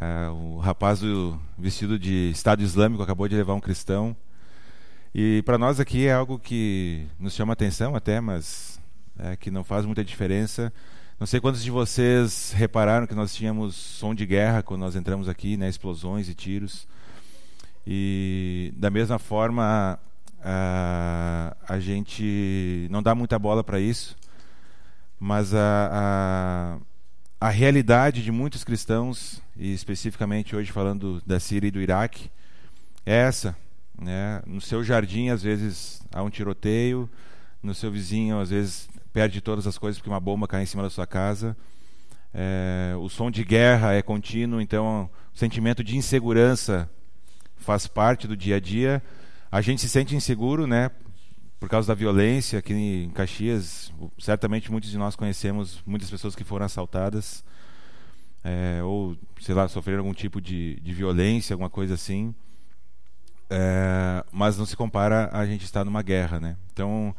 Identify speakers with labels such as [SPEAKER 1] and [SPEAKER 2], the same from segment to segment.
[SPEAKER 1] Uh, o rapaz do, vestido de Estado Islâmico acabou de levar um cristão. E para nós aqui é algo que nos chama atenção até, mas é, que não faz muita diferença. Não sei quantos de vocês repararam que nós tínhamos som de guerra quando nós entramos aqui, né, explosões e tiros. E da mesma forma, a, a gente não dá muita bola para isso, mas a, a, realidade de muitos cristãos, e especificamente hoje falando da Síria e do Iraque, é essa. Né? No seu jardim, às vezes, há um tiroteio, no seu vizinho, às vezes, perde todas as coisas porque uma bomba cai em cima da sua casa. É, o som de guerra é contínuo, então o sentimento de insegurança faz parte do dia a dia. A gente se sente inseguro, né? Por causa da violência aqui em Caxias, certamente muitos de nós conhecemos muitas pessoas que foram assaltadas é, ou, sei lá, sofreram algum tipo de, de violência, alguma coisa assim. É, mas não se compara a gente estar numa guerra, né? Então,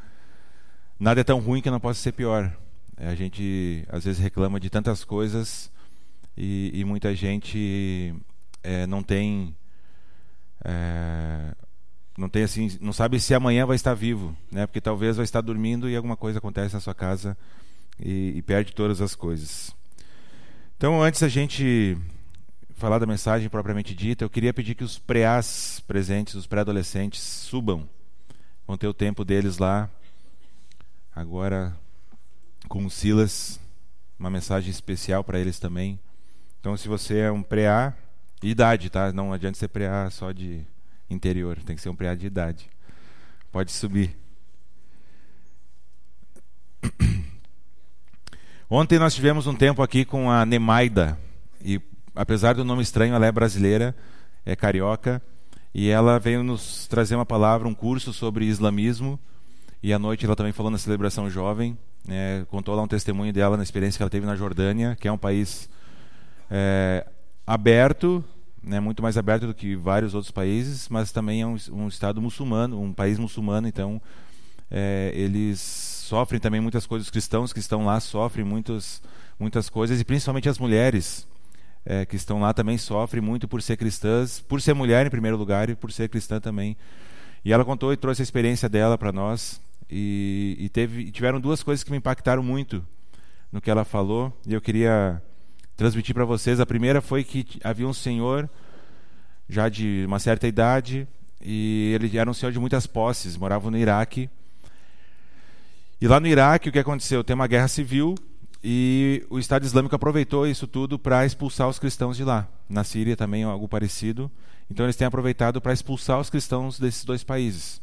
[SPEAKER 1] nada é tão ruim que não possa ser pior. É, a gente às vezes reclama de tantas coisas e, e muita gente é, não tem é, não tem assim não sabe se amanhã vai estar vivo, né? Porque talvez vai estar dormindo e alguma coisa acontece na sua casa e, e perde todas as coisas. Então, antes a gente falar da mensagem propriamente dita, eu queria pedir que os preás presentes, os pré-adolescentes, subam. Vão ter o tempo deles lá agora com o Silas, uma mensagem especial para eles também. Então, se você é um pré-A, idade, tá? Não adianta ser pré-A só de interior, tem que ser um pré-A de idade. Pode subir. Ontem nós tivemos um tempo aqui com a Nemaida e apesar do nome estranho, ela é brasileira, é carioca e ela veio nos trazer uma palavra, um curso sobre islamismo e à noite ela também falou na celebração jovem, né, contou lá um testemunho dela na experiência que ela teve na Jordânia, que é um país é, aberto, né, muito mais aberto do que vários outros países, mas também é um, um estado muçulmano, um país muçulmano, então é, eles sofrem também muitas coisas, os cristãos que estão lá sofrem muitas, muitas coisas, e principalmente as mulheres é, que estão lá também sofrem muito por ser cristãs, por ser mulher em primeiro lugar e por ser cristã também. E ela contou e trouxe a experiência dela para nós, e, e teve, tiveram duas coisas que me impactaram muito no que ela falou e eu queria transmitir para vocês. A primeira foi que havia um senhor já de uma certa idade e ele era um senhor de muitas posses, morava no Iraque. E lá no Iraque o que aconteceu? Tem uma guerra civil e o Estado Islâmico aproveitou isso tudo para expulsar os cristãos de lá. Na Síria também algo parecido. Então eles têm aproveitado para expulsar os cristãos desses dois países.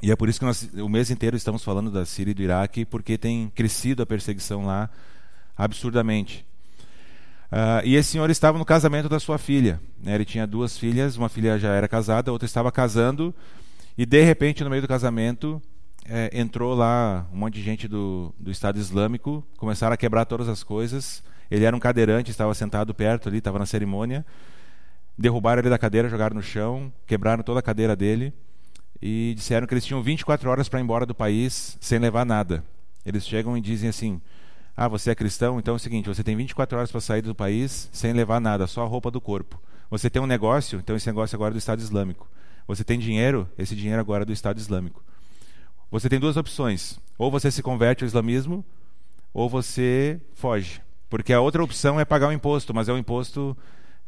[SPEAKER 1] E é por isso que nós o mês inteiro estamos falando da Síria e do Iraque, porque tem crescido a perseguição lá absurdamente. Uh, e esse senhor estava no casamento da sua filha. Né? Ele tinha duas filhas, uma filha já era casada, a outra estava casando, e de repente, no meio do casamento, é, entrou lá um monte de gente do, do Estado Islâmico, começaram a quebrar todas as coisas. Ele era um cadeirante, estava sentado perto ali, estava na cerimônia. Derrubaram ele da cadeira, jogaram no chão, quebraram toda a cadeira dele e disseram que eles tinham 24 horas para ir embora do país sem levar nada. Eles chegam e dizem assim: Ah, você é cristão? Então é o seguinte: você tem 24 horas para sair do país sem levar nada, só a roupa do corpo. Você tem um negócio? Então esse negócio agora é do Estado Islâmico. Você tem dinheiro? Esse dinheiro agora é do Estado Islâmico. Você tem duas opções: ou você se converte ao islamismo, ou você foge. Porque a outra opção é pagar o imposto, mas é um imposto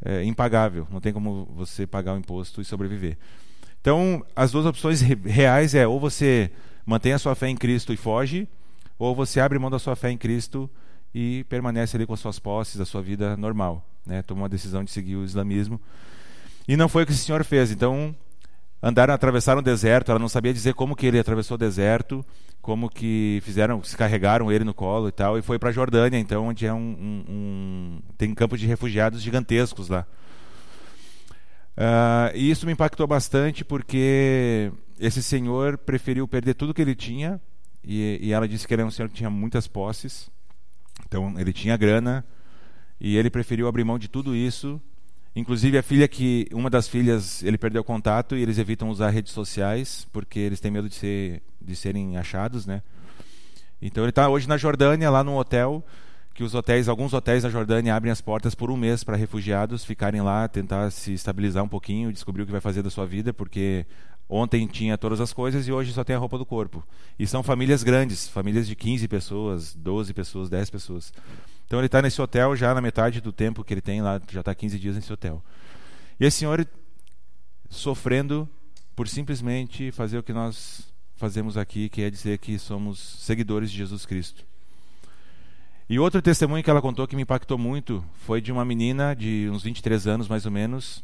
[SPEAKER 1] é, impagável. Não tem como você pagar o imposto e sobreviver. Então, as duas opções reais é ou você mantém a sua fé em Cristo e foge, ou você abre mão da sua fé em Cristo e permanece ali com as suas posses, a sua vida normal, né? Toma uma decisão de seguir o islamismo. E não foi o que esse senhor fez. Então, andaram, atravessaram o deserto, ela não sabia dizer como que ele atravessou o deserto, como que fizeram, se carregaram ele no colo e tal, e foi para a Jordânia, então, onde é um, um, um tem campos de refugiados gigantescos lá. Uh, e isso me impactou bastante porque esse senhor preferiu perder tudo que ele tinha e, e, ela disse que ele era um senhor que tinha muitas posses, então ele tinha grana e ele preferiu abrir mão de tudo isso. Inclusive a filha que uma das filhas ele perdeu contato e eles evitam usar redes sociais porque eles têm medo de ser de serem achados, né? Então ele está hoje na Jordânia lá num hotel que os hotéis, alguns hotéis da Jordânia abrem as portas por um mês para refugiados ficarem lá, tentar se estabilizar um pouquinho, descobrir o que vai fazer da sua vida, porque ontem tinha todas as coisas e hoje só tem a roupa do corpo. E são famílias grandes, famílias de 15 pessoas, 12 pessoas, 10 pessoas. Então ele está nesse hotel já na metade do tempo que ele tem lá, já está 15 dias nesse hotel. E esse senhor sofrendo por simplesmente fazer o que nós fazemos aqui, que é dizer que somos seguidores de Jesus Cristo. E outro testemunho que ela contou que me impactou muito foi de uma menina de uns 23 anos, mais ou menos.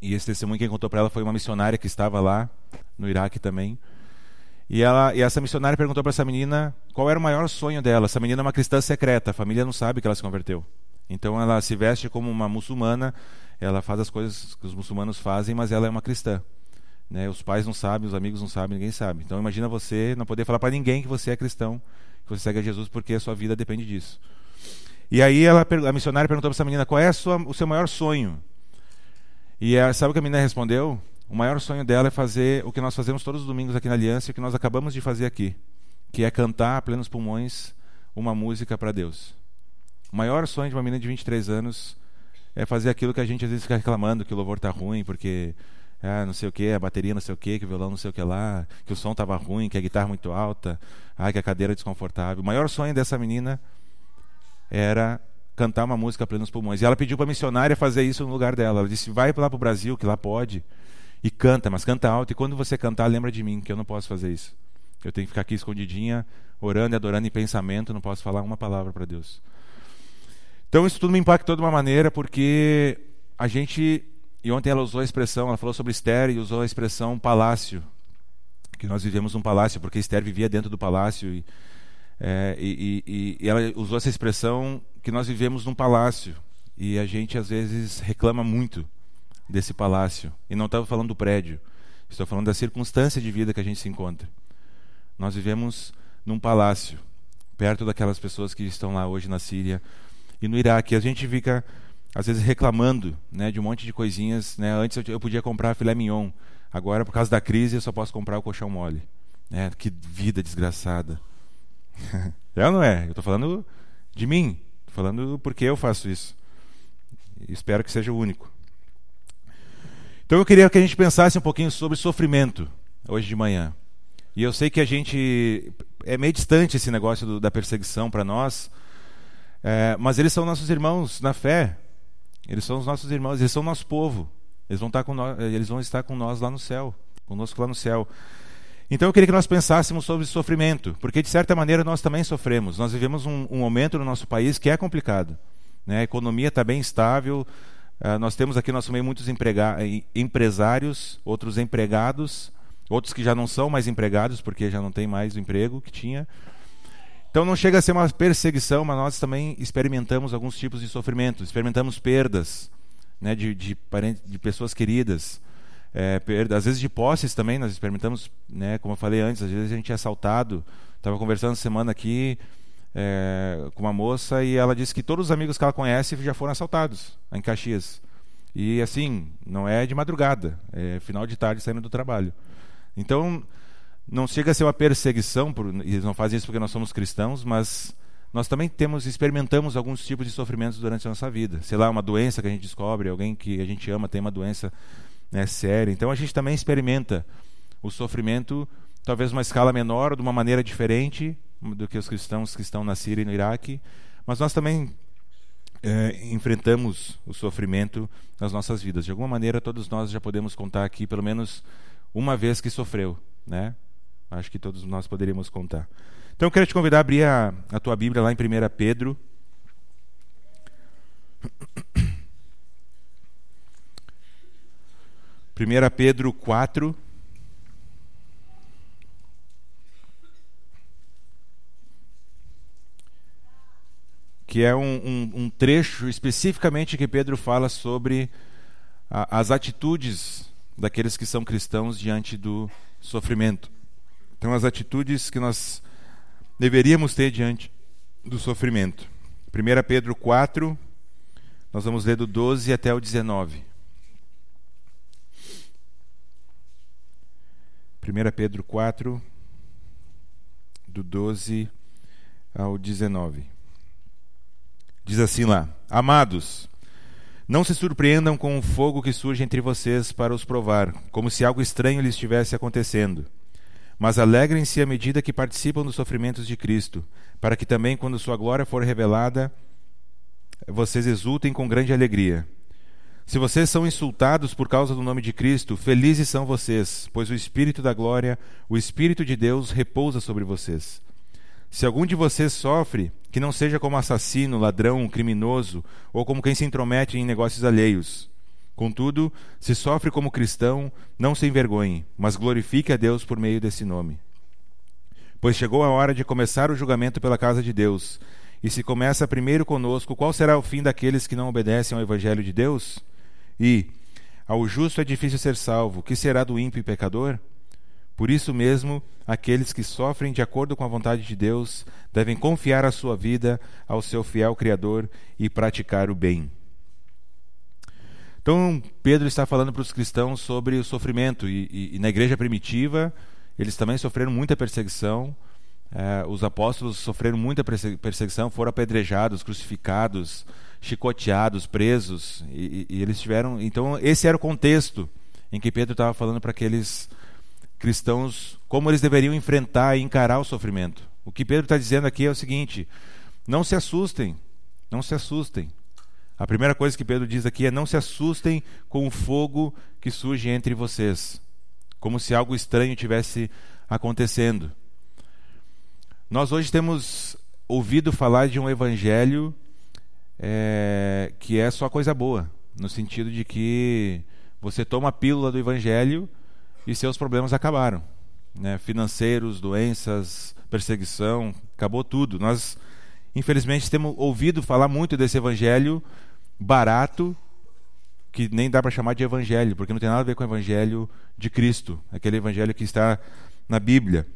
[SPEAKER 1] E esse testemunho quem contou para ela foi uma missionária que estava lá no Iraque também. E, ela, e essa missionária perguntou para essa menina qual era o maior sonho dela. Essa menina é uma cristã secreta, a família não sabe que ela se converteu. Então ela se veste como uma muçulmana, ela faz as coisas que os muçulmanos fazem, mas ela é uma cristã. Né? Os pais não sabem, os amigos não sabem, ninguém sabe. Então imagina você não poder falar para ninguém que você é cristão que você segue a Jesus porque a sua vida depende disso. E aí ela, a missionária perguntou para essa menina qual é sua, o seu maior sonho. E ela, sabe o que a menina respondeu? O maior sonho dela é fazer o que nós fazemos todos os domingos aqui na Aliança e o que nós acabamos de fazer aqui, que é cantar a plenos pulmões uma música para Deus. O maior sonho de uma menina de 23 anos é fazer aquilo que a gente às vezes fica reclamando, que o louvor está ruim, porque ah, não sei o que, a bateria não sei o que, que o violão não sei o que lá, que o som estava ruim, que a guitarra muito alta, ah, que a cadeira é desconfortável. O maior sonho dessa menina era cantar uma música plenos pulmões. E ela pediu para a missionária fazer isso no lugar dela. Ela disse: vai lá para o Brasil, que lá pode, e canta, mas canta alto. E quando você cantar, lembra de mim, que eu não posso fazer isso. Eu tenho que ficar aqui escondidinha, orando e adorando em pensamento, não posso falar uma palavra para Deus. Então isso tudo me impactou de uma maneira, porque a gente e ontem ela usou a expressão, ela falou sobre Esther e usou a expressão palácio, que nós vivemos num palácio, porque Esther vivia dentro do palácio. E, é, e, e, e ela usou essa expressão que nós vivemos num palácio. E a gente às vezes reclama muito desse palácio. E não estava falando do prédio, estou falando da circunstância de vida que a gente se encontra. Nós vivemos num palácio, perto daquelas pessoas que estão lá hoje na Síria e no Iraque. A gente fica às vezes reclamando né, de um monte de coisinhas. Né? Antes eu, podia comprar filé mignon, agora por causa da crise eu só posso comprar o colchão mole. É, que vida desgraçada. é ou não é? Eu estou falando de mim, estou falando porque eu faço isso. espero que seja o único. Então eu queria que a gente pensasse um pouquinho sobre sofrimento hoje de manhã. E eu sei que a gente é meio distante esse negócio do, da perseguição para nós, é, mas eles são nossos irmãos na fé. Eles são os nossos irmãos, eles são nosso povo. Eles vão estar com nós, eles vão estar com nós lá no céu, conosco lá no céu. Então eu queria que nós pensássemos sobre sofrimento, porque de certa maneira nós também sofremos. Nós vivemos um, um momento no nosso país que é complicado. Né? A economia está bem estável. Uh, nós temos aqui no nosso meio muitos empresários, outros empregados, outros que já não são mais empregados porque já não tem mais o emprego que tinha. Então não chega a ser uma perseguição, mas nós também experimentamos alguns tipos de sofrimento, experimentamos perdas né, de, de, de pessoas queridas, é, perda, às vezes de posses também, nós experimentamos, né, como eu falei antes, às vezes a gente é assaltado. Estava conversando semana aqui é, com uma moça e ela disse que todos os amigos que ela conhece já foram assaltados em Caxias. E assim, não é de madrugada, é final de tarde saindo do trabalho. Então, não chega a ser uma perseguição, por, eles não fazem isso porque nós somos cristãos, mas nós também temos experimentamos alguns tipos de sofrimentos durante a nossa vida. Sei lá, uma doença que a gente descobre, alguém que a gente ama tem uma doença né, séria. Então a gente também experimenta o sofrimento, talvez uma escala menor, de uma maneira diferente do que os cristãos que estão na Síria e no Iraque, mas nós também é, enfrentamos o sofrimento nas nossas vidas. De alguma maneira, todos nós já podemos contar aqui pelo menos uma vez que sofreu, né? Acho que todos nós poderíamos contar. Então eu quero te convidar a abrir a, a tua Bíblia lá em 1 Pedro. 1 Pedro 4. Que é um, um, um trecho especificamente que Pedro fala sobre a, as atitudes daqueles que são cristãos diante do sofrimento. Então, as atitudes que nós deveríamos ter diante do sofrimento. 1 Pedro 4, nós vamos ler do 12 até o 19. 1 Pedro 4, do 12 ao 19. Diz assim lá: Amados, não se surpreendam com o fogo que surge entre vocês para os provar, como se algo estranho lhes estivesse acontecendo. Mas alegrem-se à medida que participam dos sofrimentos de Cristo, para que também, quando sua glória for revelada, vocês exultem com grande alegria. Se vocês são insultados por causa do nome de Cristo, felizes são vocês, pois o Espírito da glória, o Espírito de Deus, repousa sobre vocês. Se algum de vocês sofre, que não seja como assassino, ladrão, criminoso ou como quem se intromete em negócios alheios. Contudo, se sofre como cristão, não se envergonhe, mas glorifique a Deus por meio desse nome. Pois chegou a hora de começar o julgamento pela casa de Deus. E se começa primeiro conosco, qual será o fim daqueles que não obedecem ao Evangelho de Deus? E, ao justo é difícil ser salvo, que será do ímpio e pecador? Por isso mesmo, aqueles que sofrem de acordo com a vontade de Deus devem confiar a sua vida ao seu fiel Criador e praticar o bem. Então, Pedro está falando para os cristãos sobre o sofrimento, e, e, e na igreja primitiva, eles também sofreram muita perseguição. É, os apóstolos sofreram muita perseguição, foram apedrejados, crucificados, chicoteados, presos, e, e eles tiveram. Então, esse era o contexto em que Pedro estava falando para aqueles cristãos como eles deveriam enfrentar e encarar o sofrimento. O que Pedro está dizendo aqui é o seguinte: não se assustem, não se assustem. A primeira coisa que Pedro diz aqui é: não se assustem com o fogo que surge entre vocês, como se algo estranho tivesse acontecendo. Nós hoje temos ouvido falar de um evangelho é, que é só coisa boa, no sentido de que você toma a pílula do evangelho e seus problemas acabaram. Né? Financeiros, doenças, perseguição, acabou tudo. Nós, infelizmente, temos ouvido falar muito desse evangelho barato, que nem dá para chamar de evangelho, porque não tem nada a ver com o evangelho de Cristo, aquele evangelho que está na Bíblia.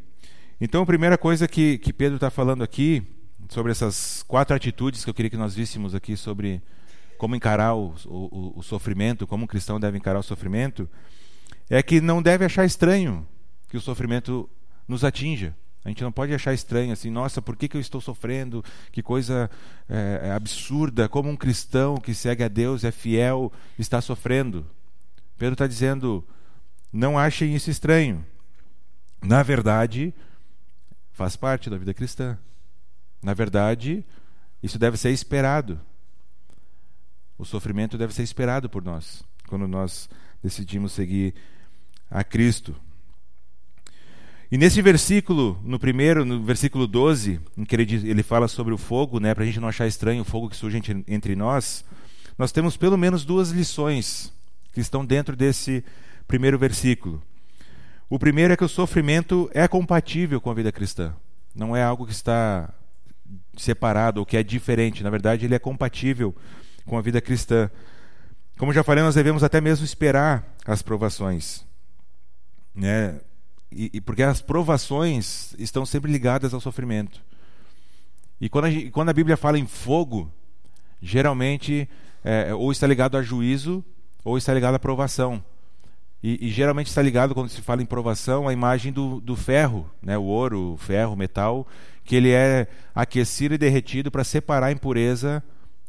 [SPEAKER 1] Então, a primeira coisa que, que Pedro está falando aqui, sobre essas quatro atitudes que eu queria que nós víssemos aqui sobre como encarar o, o, o sofrimento, como um cristão deve encarar o sofrimento, é que não deve achar estranho que o sofrimento nos atinja. A gente não pode achar estranho assim, nossa, por que, que eu estou sofrendo? Que coisa é, é, absurda, como um cristão que segue a Deus, é fiel, está sofrendo. Pedro está dizendo, não achem isso estranho. Na verdade, faz parte da vida cristã. Na verdade, isso deve ser esperado. O sofrimento deve ser esperado por nós, quando nós decidimos seguir a Cristo. E nesse versículo, no primeiro, no versículo 12, em que ele, diz, ele fala sobre o fogo, né, para a gente não achar estranho o fogo que surge entre, entre nós, nós temos pelo menos duas lições que estão dentro desse primeiro versículo. O primeiro é que o sofrimento é compatível com a vida cristã. Não é algo que está separado ou que é diferente. Na verdade, ele é compatível com a vida cristã. Como já falei, nós devemos até mesmo esperar as provações né? E, e, porque as provações estão sempre ligadas ao sofrimento. E quando a, quando a Bíblia fala em fogo, geralmente é, ou está ligado a juízo ou está ligado à provação. E, e, geralmente está ligado, quando se fala em provação, a imagem do, do ferro, né? o ouro, o ferro, o metal, que ele é aquecido e derretido para separar a impureza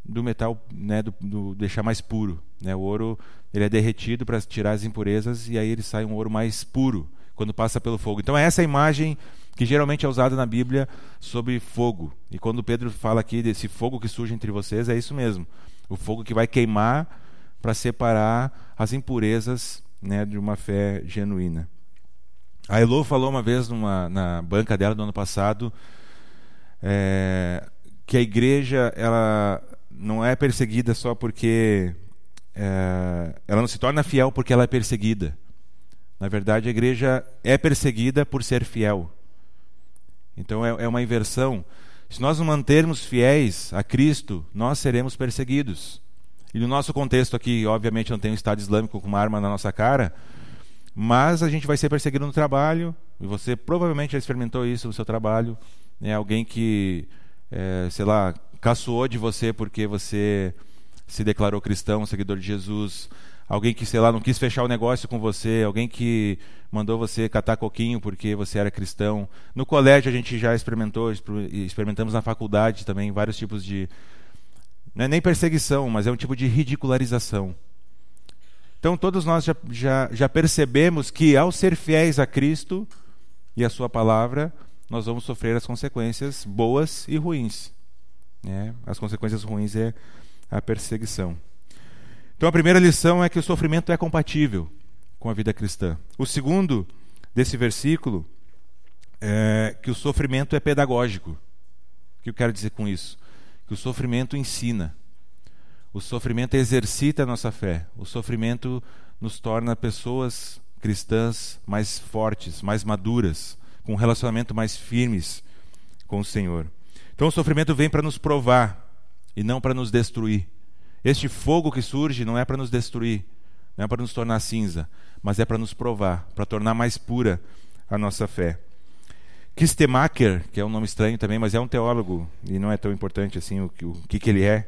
[SPEAKER 1] do metal, né? do, do deixar mais puro. Né? O ouro ele é derretido para tirar as impurezas e aí ele sai um ouro mais puro quando passa pelo fogo. Então é essa imagem que geralmente é usada na Bíblia sobre fogo. E quando Pedro fala aqui desse fogo que surge entre vocês, é isso mesmo. O fogo que vai queimar para separar as impurezas né, de uma fé genuína. A Elo falou uma vez numa, na banca dela do ano passado é, que a igreja ela não é perseguida só porque é, ela não se torna fiel porque ela é perseguida. Na verdade, a igreja é perseguida por ser fiel. Então é, é uma inversão. Se nós nos mantermos fiéis a Cristo, nós seremos perseguidos. E no nosso contexto aqui, obviamente, não tem um Estado Islâmico com uma arma na nossa cara, mas a gente vai ser perseguido no trabalho, e você provavelmente já experimentou isso no seu trabalho. Né? Alguém que, é, sei lá, caçoou de você porque você se declarou cristão, seguidor de Jesus, alguém que, sei lá, não quis fechar o negócio com você, alguém que mandou você catar coquinho porque você era cristão. No colégio a gente já experimentou, experimentamos na faculdade também vários tipos de Não é nem perseguição, mas é um tipo de ridicularização. Então, todos nós já, já, já percebemos que, ao ser fiéis a Cristo e a Sua palavra, nós vamos sofrer as consequências boas e ruins. Né? As consequências ruins é a perseguição. Então, a primeira lição é que o sofrimento é compatível com a vida cristã. O segundo desse versículo é que o sofrimento é pedagógico. O que eu quero dizer com isso? Que o sofrimento ensina. O sofrimento exercita a nossa fé. O sofrimento nos torna pessoas cristãs mais fortes, mais maduras, com um relacionamento mais firmes com o Senhor. Então o sofrimento vem para nos provar e não para nos destruir. Este fogo que surge não é para nos destruir, não é para nos tornar cinza, mas é para nos provar, para tornar mais pura a nossa fé. Kistemacher, que é um nome estranho também, mas é um teólogo e não é tão importante assim o, o, o que, que ele é.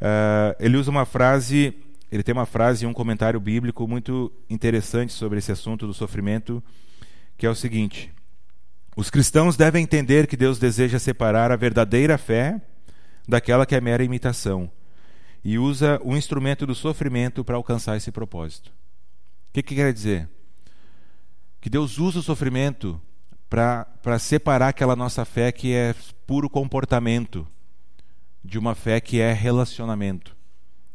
[SPEAKER 1] Uh, ele usa uma frase, ele tem uma frase e um comentário bíblico muito interessante sobre esse assunto do sofrimento, que é o seguinte: Os cristãos devem entender que Deus deseja separar a verdadeira fé daquela que é mera imitação e usa o instrumento do sofrimento para alcançar esse propósito. O que, que quer dizer? Que Deus usa o sofrimento para separar aquela nossa fé que é puro comportamento de uma fé que é relacionamento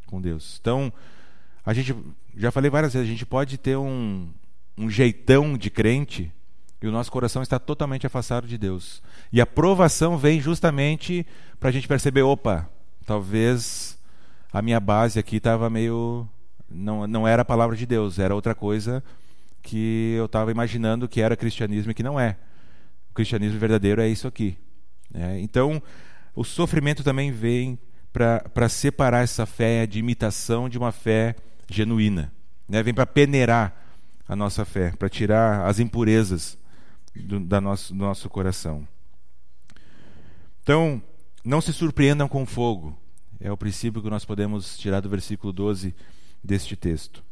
[SPEAKER 1] com Deus. Então, a gente, já falei várias vezes, a gente pode ter um, um jeitão de crente e o nosso coração está totalmente afastado de Deus. E a provação vem justamente para a gente perceber: opa, talvez a minha base aqui estava meio. Não, não era a palavra de Deus, era outra coisa que eu estava imaginando que era cristianismo e que não é. O cristianismo verdadeiro é isso aqui. Né? Então, o sofrimento também vem para separar essa fé de imitação de uma fé genuína. Né? Vem para peneirar a nossa fé, para tirar as impurezas do, da nosso, do nosso coração. Então, não se surpreendam com fogo. É o princípio que nós podemos tirar do versículo 12 deste texto.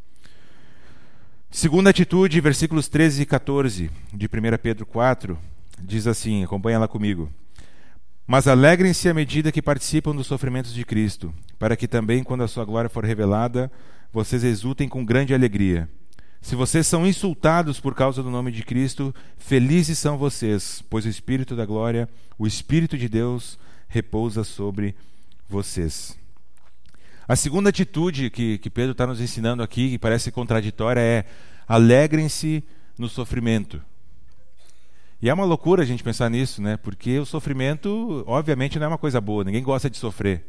[SPEAKER 1] Segunda atitude, versículos 13 e 14 de 1 Pedro 4, diz assim: acompanha lá comigo. Mas alegrem-se à medida que participam dos sofrimentos de Cristo, para que também, quando a sua glória for revelada, vocês exultem com grande alegria. Se vocês são insultados por causa do nome de Cristo, felizes são vocês, pois o Espírito da glória, o Espírito de Deus, repousa sobre vocês. A segunda atitude que, que Pedro está nos ensinando aqui, que parece contraditória, é alegrem-se no sofrimento. E é uma loucura a gente pensar nisso, né? Porque o sofrimento, obviamente, não é uma coisa boa. Ninguém gosta de sofrer.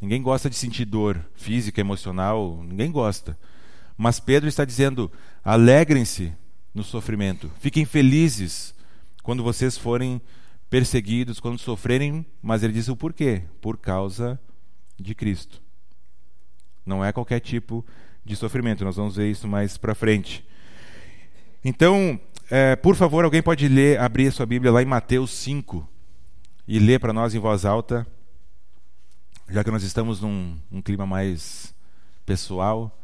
[SPEAKER 1] Ninguém gosta de sentir dor física, emocional. Ninguém gosta. Mas Pedro está dizendo: alegrem-se no sofrimento, fiquem felizes quando vocês forem perseguidos, quando sofrerem, mas ele diz o porquê: por causa de Cristo. Não é qualquer tipo de sofrimento, nós vamos ver isso mais para frente. Então, é, por favor, alguém pode ler, abrir a sua Bíblia lá em Mateus 5 e ler para nós em voz alta, já que nós estamos num um clima mais pessoal.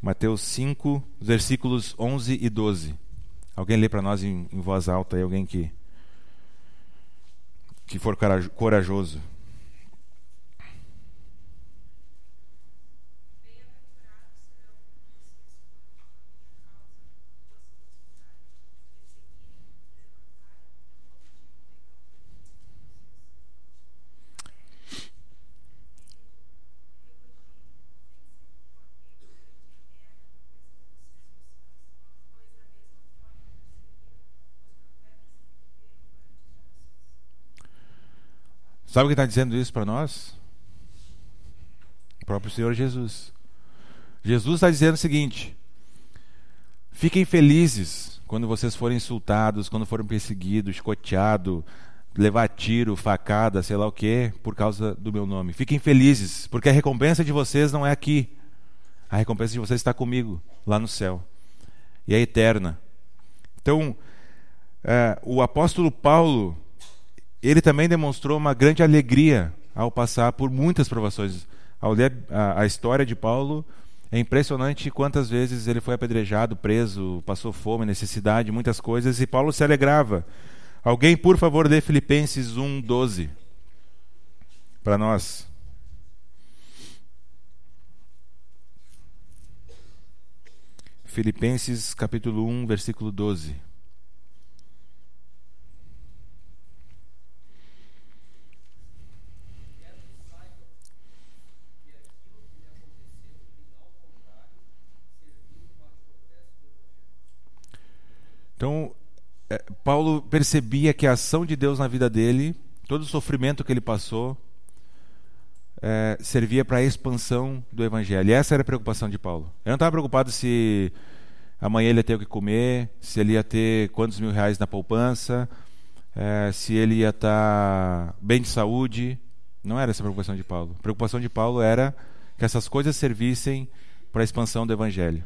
[SPEAKER 1] Mateus 5, versículos 11 e 12. Alguém lê para nós em, em, voz alta aí, alguém que, que for corajoso. Sabe quem está dizendo isso para nós? O próprio Senhor Jesus. Jesus está dizendo o seguinte: fiquem felizes quando vocês forem insultados, quando forem perseguidos, chicoteados, levar tiro, facada, sei lá o que, por causa do meu nome. Fiquem felizes, porque a recompensa de vocês não é aqui. A recompensa de vocês está comigo, lá no céu. E é eterna. Então, é, o apóstolo Paulo ele também demonstrou uma grande alegria ao passar por muitas provações. Ao ler a, a história de Paulo, é impressionante quantas vezes ele foi apedrejado, preso, passou fome, necessidade, muitas coisas, e Paulo se alegrava. Alguém, por favor, lê Filipenses 1, 12. para nós. Filipenses capítulo 1, versículo 12. Então, é, Paulo percebia que a ação de Deus na vida dele, todo o sofrimento que ele passou, é, servia para a expansão do evangelho. E essa era a preocupação de Paulo. Ele não estava preocupado se amanhã ele ia ter o que comer, se ele ia ter quantos mil reais na poupança, é, se ele ia estar tá bem de saúde. Não era essa a preocupação de Paulo. A preocupação de Paulo era que essas coisas servissem para a expansão do evangelho.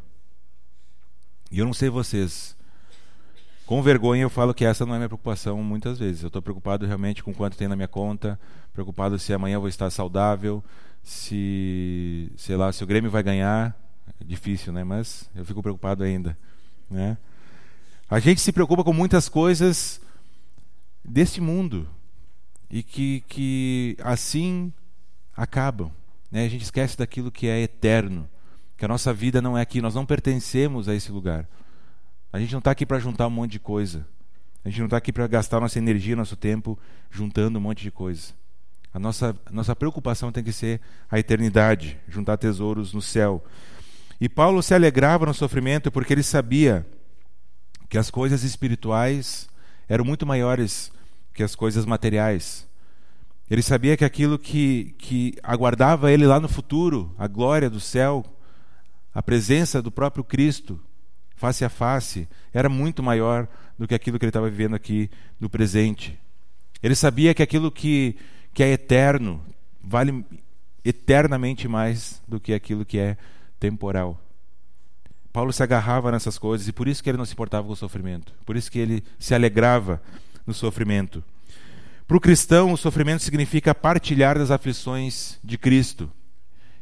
[SPEAKER 1] E eu não sei vocês, com vergonha eu falo que essa não é minha preocupação muitas vezes. Eu estou preocupado realmente com quanto tem na minha conta, preocupado se amanhã eu vou estar saudável, se, sei lá, se o Grêmio vai ganhar. É difícil, né? Mas eu fico preocupado ainda, né? A gente se preocupa com muitas coisas deste mundo e que, que assim acabam. Né? A gente esquece daquilo que é eterno, que a nossa vida não é aqui, nós não pertencemos a esse lugar. A gente não está aqui para juntar um monte de coisa. A gente não está aqui para gastar nossa energia, nosso tempo juntando um monte de coisa. A nossa, a nossa preocupação tem que ser a eternidade, juntar tesouros no céu. E Paulo se alegrava no sofrimento porque ele sabia que as coisas espirituais eram muito maiores que as coisas materiais. Ele sabia que aquilo que, que aguardava ele lá no futuro, a glória do céu, a presença do próprio Cristo, face a face, era muito maior do que aquilo que ele estava vivendo aqui no presente. Ele sabia que aquilo que, que é eterno vale eternamente mais do que aquilo que é temporal. Paulo se agarrava nessas coisas e por isso que ele não se importava com o sofrimento, por isso que ele se alegrava no sofrimento. Para o cristão, o sofrimento significa partilhar das aflições de Cristo.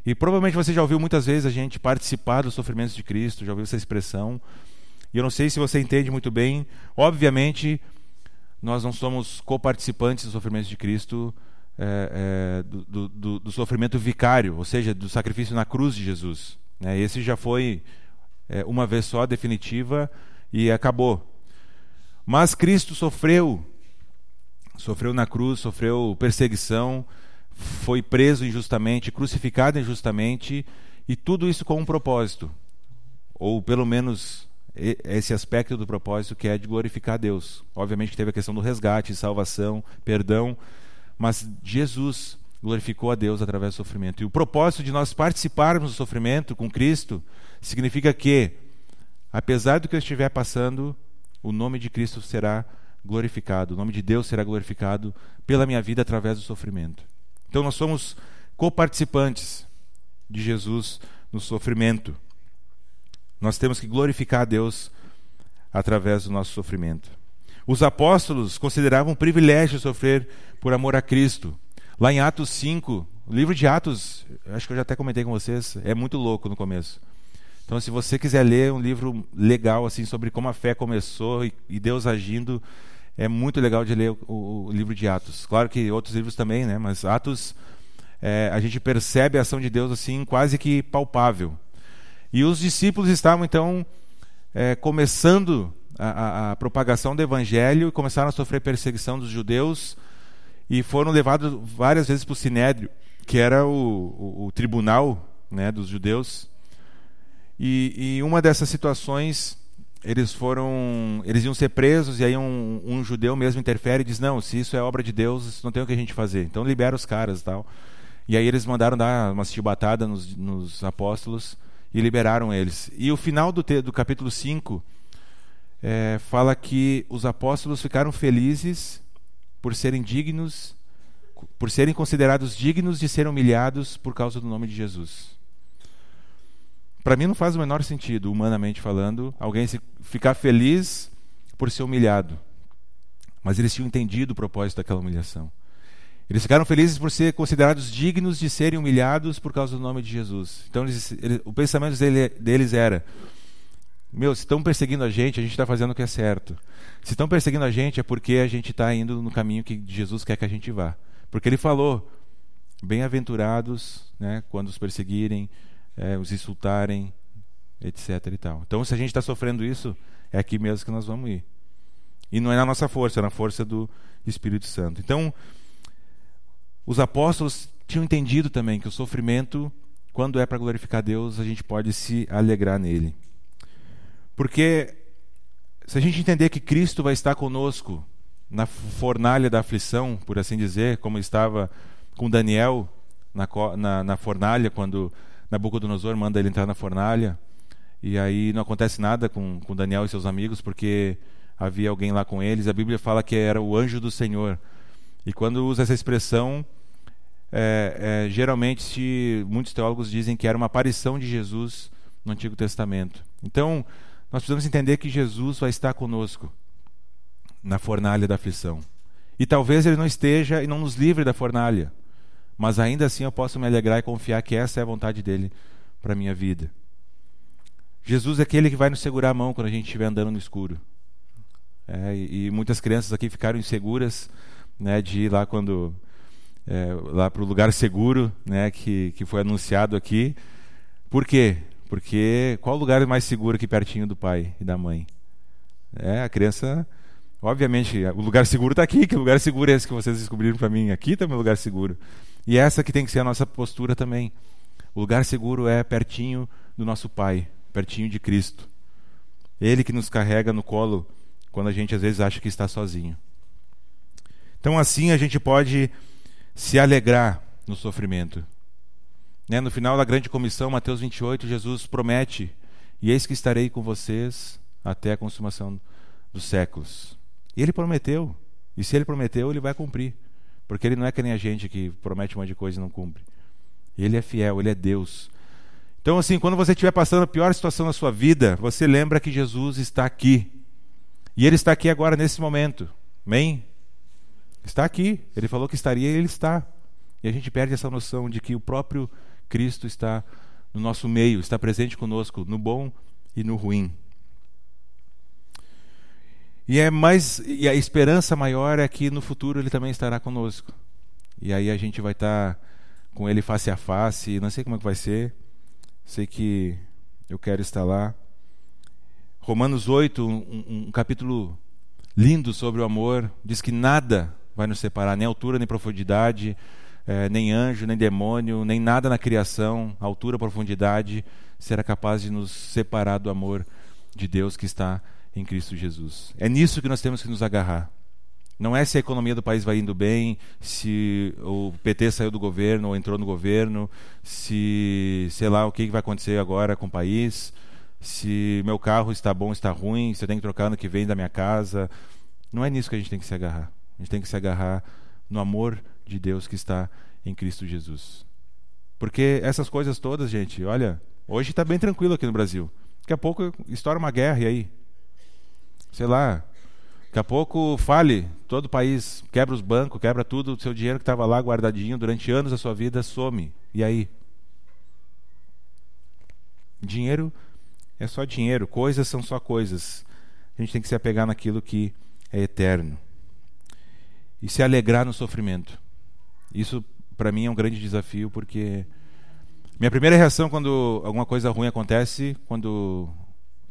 [SPEAKER 1] E provavelmente você já ouviu muitas vezes a gente participar dos sofrimentos de Cristo, já ouviu essa expressão. E eu não sei se você entende muito bem. Obviamente, nós não somos coparticipantes dos sofrimentos de Cristo, é, é, do, do, do, sofrimento vicário, ou seja, do sacrifício na cruz de Jesus. Né? Esse já foi é, uma vez só, definitiva, e acabou. Mas Cristo sofreu, sofreu na cruz, sofreu perseguição, foi preso injustamente, crucificado injustamente, e tudo isso com um propósito, ou pelo menos esse aspecto do propósito que é de glorificar Deus. Obviamente que teve a questão do resgate, salvação, perdão, mas Jesus glorificou a Deus através do sofrimento. E o propósito de nós participarmos do sofrimento com Cristo significa que, apesar do que eu estiver passando, o nome de Cristo será glorificado, o nome de Deus será glorificado pela minha vida através do sofrimento. Então nós somos coparticipantes de Jesus no sofrimento. Nós temos que glorificar a Deus através do nosso sofrimento. Os apóstolos consideravam um privilégio sofrer por amor a Cristo. Lá em Atos 5, o livro de Atos, acho que eu já até comentei com vocês, é muito louco no começo. Então, se você quiser ler um livro legal assim sobre como a fé começou e, e Deus agindo, é muito legal de ler o, o, livro de Atos. Claro que outros livros também, né? Mas Atos, é, a gente percebe a ação de Deus assim quase que palpável. E os discípulos estavam então é, começando a, a, a, propagação do evangelho e começaram a sofrer perseguição dos judeus e foram levados várias vezes para o sinédrio, que era o, o, o tribunal né, dos judeus. E, e uma dessas situações eles foram, eles iam ser presos e aí um, um, judeu mesmo interfere e diz não, se isso é obra de Deus, não tem o que a gente fazer. Então libera os caras e tal. E aí eles mandaram dar uma chibatada nos, nos apóstolos e liberaram eles. E o final do, do capítulo 5 é, fala que os apóstolos ficaram felizes por serem dignos, por serem considerados dignos de serem humilhados por causa do nome de Jesus. Para mim não faz o menor sentido, humanamente falando, alguém ficar feliz por ser humilhado. Mas eles tinham entendido o propósito daquela humilhação. Eles ficaram felizes por ser considerados dignos de serem humilhados por causa do nome de Jesus. Então, eles, eles, o pensamento dele, deles era: meu, se estão perseguindo a gente, a gente está fazendo o que é certo. Se estão perseguindo a gente, é porque a gente está indo no caminho que Jesus quer que a gente vá. Porque ele falou Bem-aventurados né, quando os perseguirem, é, os insultarem, etc. E tal. Então, se a gente está sofrendo isso, é aqui mesmo que nós vamos ir. E não é na nossa força, é na força do Espírito Santo. Então, os apóstolos tinham entendido também que o sofrimento, quando é para glorificar Deus, a gente pode se alegrar nele. Porque se a gente entender que Cristo vai estar conosco na fornalha da aflição, por assim dizer, como estava com Daniel na, na, na fornalha, quando Nabucodonosor manda ele entrar na fornalha, e aí não acontece nada com, com Daniel e seus amigos, porque havia alguém lá com eles. A Bíblia fala que era o anjo do Senhor. E quando usa essa expressão, é, é, geralmente muitos teólogos dizem que era uma aparição de Jesus no Antigo Testamento. Então, nós precisamos entender que Jesus vai estar conosco na fornalha da aflição. E talvez ele não esteja e não nos livre da fornalha, mas ainda assim eu posso me alegrar e confiar que essa é a vontade dele para a minha vida. Jesus é aquele que vai nos segurar a mão quando a gente estiver andando no escuro. É, e, e, muitas crianças aqui ficaram inseguras né, de ir lá quando é, lá para o lugar seguro, né, que, que foi anunciado aqui. Por quê? Porque qual lugar é mais seguro que pertinho do pai e da mãe? É, a criança, obviamente, o lugar seguro está aqui. Que lugar seguro é esse que vocês descobriram para mim? Aqui está meu lugar seguro. E essa que tem que ser a nossa postura também. O lugar seguro é pertinho do nosso pai, pertinho de Cristo. Ele que nos carrega no colo quando a gente às vezes acha que está sozinho. Então assim a gente pode se alegrar no sofrimento. Né? No final da grande comissão, Mateus 28, Jesus promete: E eis que estarei com vocês até a consumação dos séculos. E ele prometeu. E se ele prometeu, ele vai cumprir. Porque ele não é que nem a gente que promete um monte de coisa e não cumpre. Ele é fiel, ele é Deus. Então, assim, quando você estiver passando a pior situação na sua vida, você lembra que Jesus está aqui. E ele está aqui agora, nesse momento. Amém? Está aqui. Ele falou que estaria e ele está. E a gente perde essa noção de que o próprio Cristo está no nosso meio, está presente conosco, no bom e no ruim. E é mais e a esperança maior é que no futuro ele também estará conosco. E aí a gente vai estar com ele face a face, não sei como é que vai ser. Sei que eu quero estar lá. Romanos 8, um, um capítulo lindo sobre o amor, diz que nada vai nos separar, nem altura, nem profundidade, é, nem anjo, nem demônio, nem nada na criação, altura, profundidade, será capaz de nos separar do amor de Deus que está em Cristo Jesus. É nisso que nós temos que nos agarrar. Não é se a economia do país vai indo bem, se o PT saiu do governo ou entrou no governo, se sei lá o que vai acontecer agora com o país, se meu carro está bom, está ruim, se eu tenho que trocar ano que vem da minha casa. Não é nisso que a gente tem que se agarrar. A gente tem que se agarrar no amor de Deus que está em Cristo Jesus. Porque essas coisas todas, gente, olha, hoje está bem tranquilo aqui no Brasil. Daqui a pouco estoura uma guerra e aí? Sei lá. Daqui a pouco fale, todo o país quebra os bancos, quebra tudo, o seu dinheiro que estava lá guardadinho durante anos da sua vida some. E aí? Dinheiro é só dinheiro, coisas são só coisas. A gente tem que se apegar naquilo que é eterno e se alegrar no sofrimento. Isso para mim é um grande desafio porque minha primeira reação quando alguma coisa ruim acontece, quando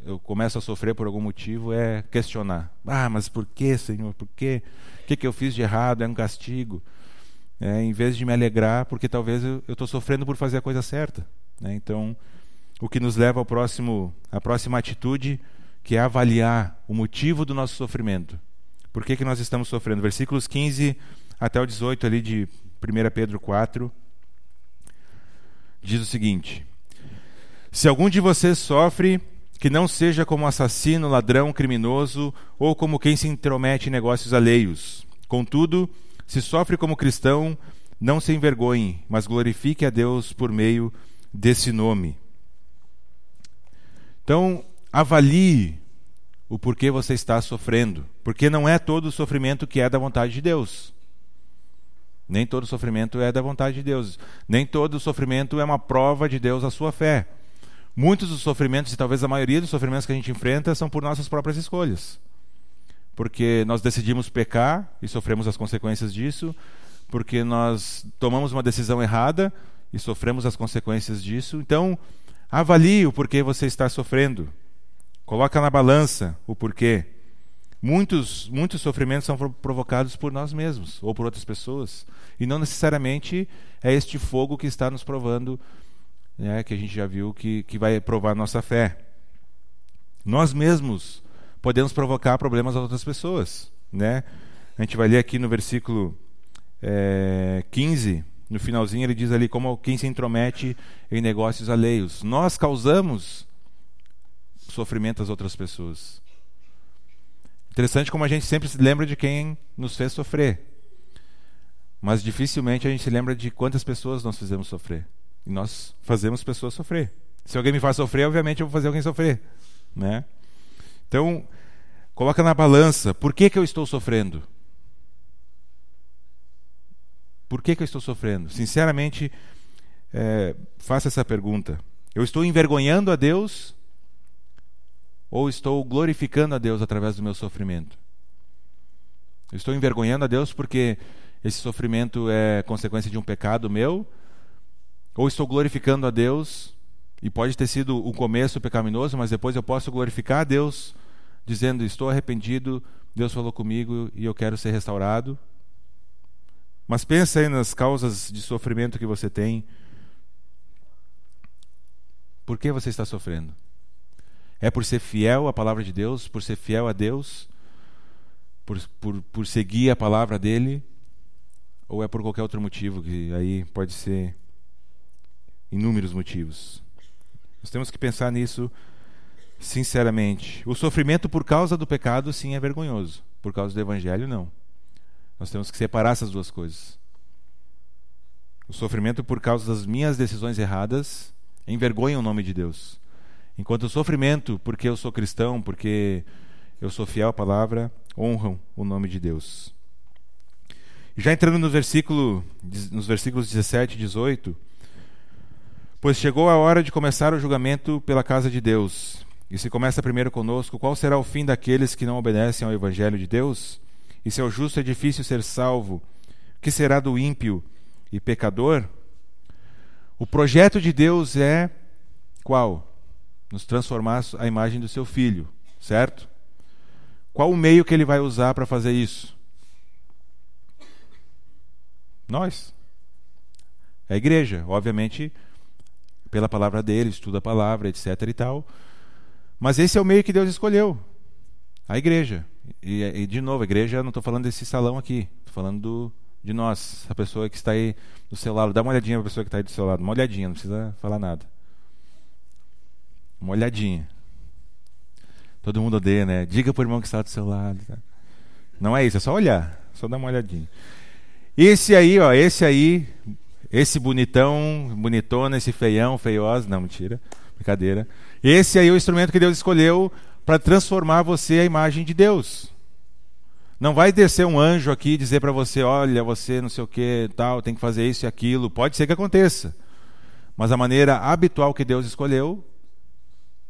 [SPEAKER 1] eu começo a sofrer por algum motivo, é questionar. Ah, mas por que, Senhor? Por quê? O que, que eu fiz de errado? É um castigo. É, em vez de me alegrar, porque talvez eu estou sofrendo por fazer a coisa certa. Né? Então, o que nos leva ao próximo, à próxima atitude, que é avaliar o motivo do nosso sofrimento. Por que, que nós estamos sofrendo? Versículos 15 até o 18 ali de 1 Pedro 4 diz o seguinte: Se algum de vocês sofre, que não seja como assassino, ladrão, criminoso ou como quem se intromete em negócios alheios. Contudo, se sofre como cristão, não se envergonhe, mas glorifique a Deus por meio desse nome. Então, avalie o porquê você está sofrendo, porque não é todo sofrimento que é da vontade de Deus. Nem todo sofrimento é da vontade de Deus. Nem todo sofrimento é uma prova de Deus à sua fé. Muitos dos sofrimentos, e talvez a maioria dos sofrimentos que a gente enfrenta, são por nossas próprias escolhas. Porque nós decidimos pecar e sofremos as consequências disso, porque nós tomamos uma decisão errada e sofremos as consequências disso. Então, avalie o porquê você está sofrendo. Coloca na balança o porquê. Muitos, muitos sofrimentos são provocados por nós mesmos ou por outras pessoas. E não necessariamente é este fogo que está nos provando, né, que a gente já viu que, que vai provar nossa fé. Nós mesmos podemos provocar problemas a outras pessoas. Né? A gente vai ler aqui no versículo é, 15, no finalzinho, ele diz ali como quem se intromete em negócios alheios. Nós causamos sofrimento às outras pessoas. Interessante como a gente sempre se lembra de quem nos fez sofrer. Mas dificilmente a gente se lembra de quantas pessoas nós fizemos sofrer. E nós fazemos pessoas sofrer. Se alguém me faz sofrer, obviamente eu vou fazer alguém sofrer. Né? Então, coloca na balança. Por que, que eu estou sofrendo? Por que, que eu estou sofrendo? Sinceramente, é, faça essa pergunta. Eu estou envergonhando a Deus ou estou glorificando a Deus através do meu sofrimento? Eu estou envergonhando a Deus porque esse sofrimento é consequência de um pecado meu? Ou estou glorificando a Deus e pode ter sido o começo pecaminoso, mas depois eu posso glorificar a Deus dizendo: Estou arrependido, Deus falou comigo e eu quero ser restaurado? Mas pensa aí nas causas de sofrimento que você tem. Por que você está sofrendo? É por ser fiel à palavra de Deus, por ser fiel a Deus, por, por, por seguir a palavra dele? Ou é por qualquer outro motivo, que aí pode ser inúmeros motivos? Nós temos que pensar nisso sinceramente. O sofrimento por causa do pecado, sim, é vergonhoso. Por causa do evangelho, não. Nós temos que separar essas duas coisas. O sofrimento por causa das minhas decisões erradas envergonha o nome de Deus. Enquanto o sofrimento, porque eu sou cristão, porque eu sou fiel à palavra, honram o nome de Deus. Já entrando no versículo, nos versículos 17 e 18, pois chegou a hora de começar o julgamento pela casa de Deus. E se começa primeiro conosco, qual será o fim daqueles que não obedecem ao evangelho de Deus? E se ao justo é difícil ser salvo, que será do ímpio e pecador? O projeto de Deus é qual? Nos transformar à imagem do seu filho, certo? Qual o meio que ele vai usar para fazer isso? Nós. É a igreja, obviamente, pela palavra dele, estuda a palavra, etc e tal. Mas esse é o meio que Deus escolheu. A igreja. E, e de novo, a igreja, não estou falando desse salão aqui, estou falando do, de nós, a pessoa que está aí do seu lado. Dá uma olhadinha para a pessoa que está aí do seu lado, uma olhadinha, não precisa falar nada. Uma olhadinha. Todo mundo odeia, né? Diga para o irmão que está do seu lado. Tá? Não é isso, é só olhar, só dar uma olhadinha. Esse aí, ó, esse aí, esse bonitão, bonitona, esse feião, feiosa, não, mentira, brincadeira. Esse aí é o instrumento que Deus escolheu para transformar você à imagem de Deus. Não vai descer um anjo aqui e dizer para você, olha, você não sei o que, tal, tem que fazer isso e aquilo. Pode ser que aconteça. Mas a maneira habitual que Deus escolheu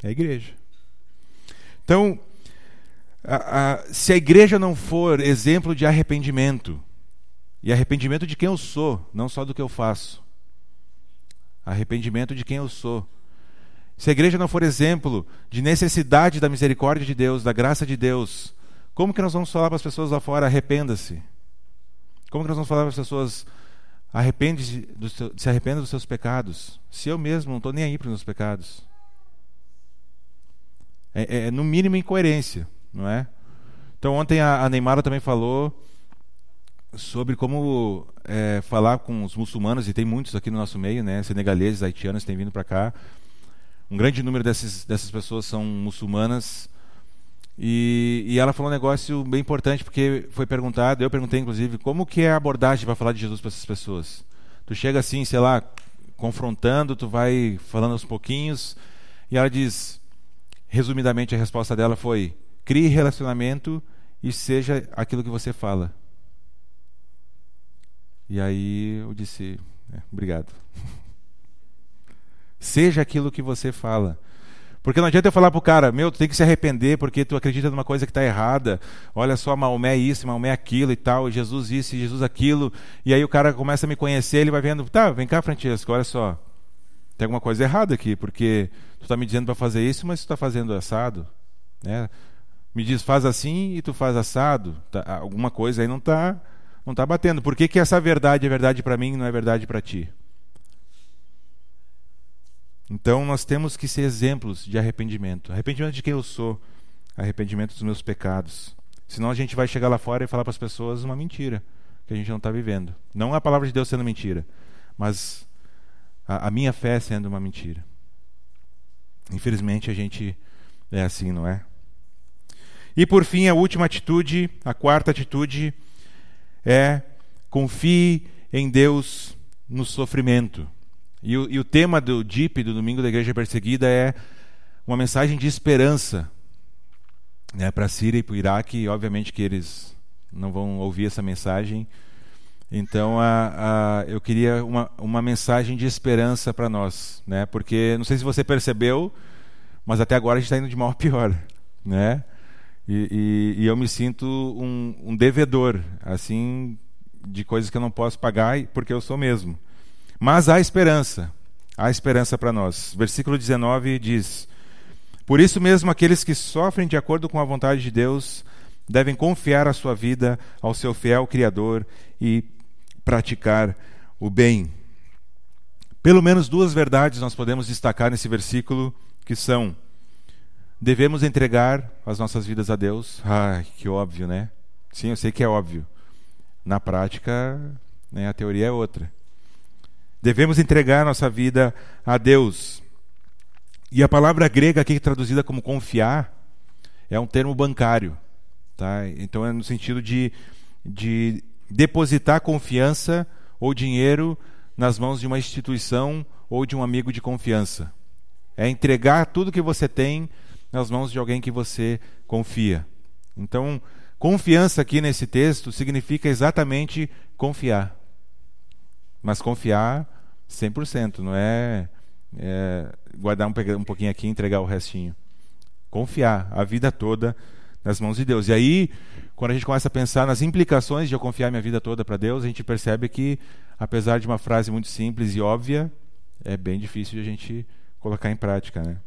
[SPEAKER 1] é a igreja. Então, a, a, se a igreja não for exemplo de arrependimento, e arrependimento de quem eu sou, não só do que eu faço, arrependimento de quem eu sou, se a igreja não for exemplo de necessidade da misericórdia de Deus, da graça de Deus, como que nós vamos falar para as pessoas lá fora, arrependa-se? Como que nós vamos falar para as pessoas, arrepende se arrependa dos seus pecados? Se eu mesmo não estou nem aí para os meus pecados. É, é, é, no mínimo incoerência, não é? Então ontem a, a Neymar também falou sobre como é, falar com os muçulmanos, e tem muitos aqui no nosso meio, né? Senegaleses, haitianos têm vindo para cá. Um grande número dessas, dessas pessoas são muçulmanas. E, e ela falou um negócio bem importante, porque foi perguntado, eu perguntei inclusive, como que é a abordagem para falar de Jesus para essas pessoas? Tu chega assim, sei lá, confrontando, tu vai falando aos pouquinhos, e ela diz, resumidamente a resposta dela foi: crie relacionamento e seja aquilo que você fala. E aí eu disse: é, obrigado. Seja aquilo que você fala. Porque não adianta eu falar pro cara, meu, tu tem que se arrepender porque tu acredita numa coisa que está errada. Olha só, Maomé isso, Maomé aquilo e tal, Jesus isso, Jesus aquilo. E aí o cara começa a me conhecer, ele vai vendo, tá, vem cá, Francisco, olha só. Tem alguma coisa errada aqui, porque tu está me dizendo para fazer isso, mas tu está fazendo assado. Né? Me diz, faz assim e tu faz assado. Tá, alguma coisa aí não está não tá batendo. Por que, que essa verdade é verdade para mim e não é verdade para ti? Então nós temos que ser exemplos de arrependimento. Arrependimento de quem eu sou, arrependimento dos meus pecados. Senão a gente vai chegar lá fora e falar para as pessoas uma mentira que a gente não está vivendo. Não a palavra de Deus sendo mentira, mas a, a minha fé sendo uma mentira. Infelizmente a gente é assim, não é? E por fim, a última atitude, a quarta atitude, é confie em Deus no sofrimento. E o, e o tema do DIP, do Domingo da Igreja Perseguida, é uma mensagem de esperança né, para a Síria e para o Iraque. Obviamente que eles não vão ouvir essa mensagem. Então, a, a, eu queria uma, uma mensagem de esperança para nós, né? Porque não sei se você percebeu, mas até agora a gente está indo de mal a pior, né? E, e, e eu me sinto um, um, devedor, assim, de coisas que eu não posso pagar, porque eu sou mesmo. Mas há esperança, há esperança para nós. Versículo 19 diz: Por isso mesmo, aqueles que sofrem de acordo com a vontade de Deus devem confiar a sua vida ao seu fiel Criador e praticar o bem. Pelo menos duas verdades nós podemos destacar nesse versículo, que são: devemos entregar as nossas vidas a Deus. Ai, que óbvio, né? Sim, eu sei que é óbvio. Na prática, né, a teoria é outra. Devemos entregar nossa vida a Deus. E a palavra grega aqui traduzida como confiar é um termo bancário, tá? Então é no sentido de, de depositar confiança ou dinheiro nas mãos de uma instituição ou de um amigo de confiança. É entregar tudo que você tem nas mãos de alguém que você confia. Então, confiança aqui nesse texto significa exatamente confiar. Mas confiar 100%, não é, é guardar um, um pouquinho aqui e entregar o restinho. Confiar a vida toda nas mãos de Deus. E aí, quando a gente começa a pensar nas implicações de eu confiar minha vida toda para Deus, a gente percebe que, apesar de uma frase muito simples e óbvia, é bem difícil de a gente colocar em prática. Né?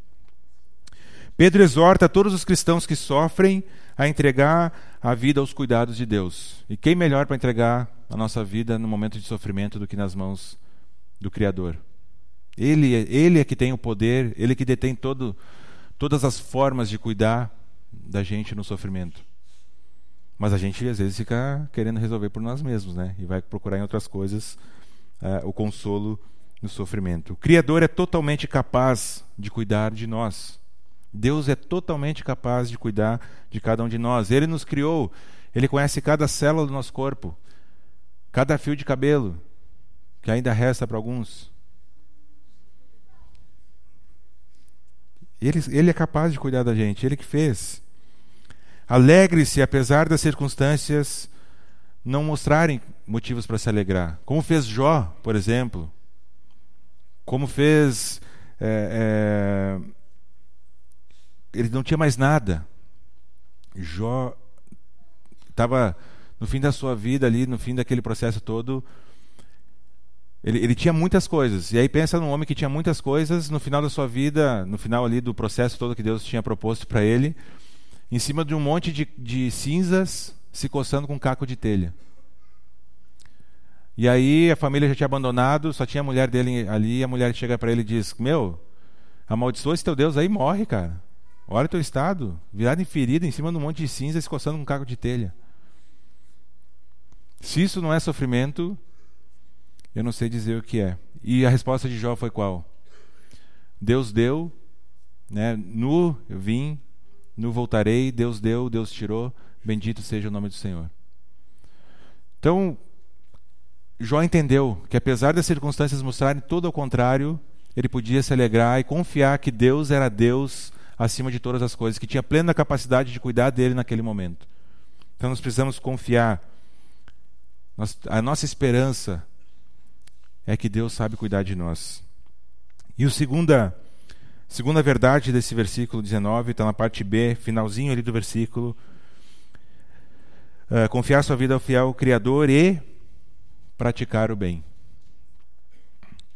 [SPEAKER 1] Pedro exorta todos os cristãos que sofrem a entregar a vida aos cuidados de Deus. E quem melhor para entregar a nossa vida no momento de sofrimento do que nas mãos do Criador? Ele, ele é que tem o poder, ele que detém todo, todas as formas de cuidar da gente no sofrimento. Mas a gente às vezes fica querendo resolver por nós mesmos, né? E vai procurar em outras coisas uh, o consolo no sofrimento. O Criador é totalmente capaz de cuidar de nós. Deus é totalmente capaz de cuidar de cada um de nós. Ele nos criou, ele conhece cada célula do nosso corpo, cada fio de cabelo, que ainda resta para alguns. Ele, ele é capaz de cuidar da gente, ele que fez. Alegre-se, apesar das circunstâncias não mostrarem motivos para se alegrar. Como fez Jó, por exemplo. Como fez. É, é, ele não tinha mais nada. Jó estava no fim da sua vida ali, no fim daquele processo todo. Ele, ele, tinha muitas coisas. E aí pensa num homem que tinha muitas coisas, no final da sua vida, no final ali do processo todo que Deus tinha proposto para ele, em cima de um monte de, de cinzas, se coçando com um caco de telha. E aí a família já tinha abandonado, só tinha a mulher dele ali, e a mulher chega para ele e diz: Meu, amaldiçoa esse teu Deus aí morre, cara. Olha o teu estado, virado em ferida, em cima de um monte de cinza, se coçando com um caco de telha. Se isso não é sofrimento, eu não sei dizer o que é. E a resposta de Jó foi qual? Deus deu, né? nu eu vim, nu voltarei, Deus deu, Deus tirou, bendito seja o nome do Senhor. Então, Jó entendeu que apesar das circunstâncias mostrarem todo o contrário, ele podia se alegrar e confiar que Deus era Deus acima de todas as coisas, que tinha plena capacidade de cuidar dele naquele momento. Então nós precisamos confiar. a nossa esperança é que Deus sabe cuidar de nós. E o segunda, Segunda verdade desse versículo 19 está na parte B, finalzinho ali do versículo. Uh, confiar sua vida ao fiel Criador e praticar o bem.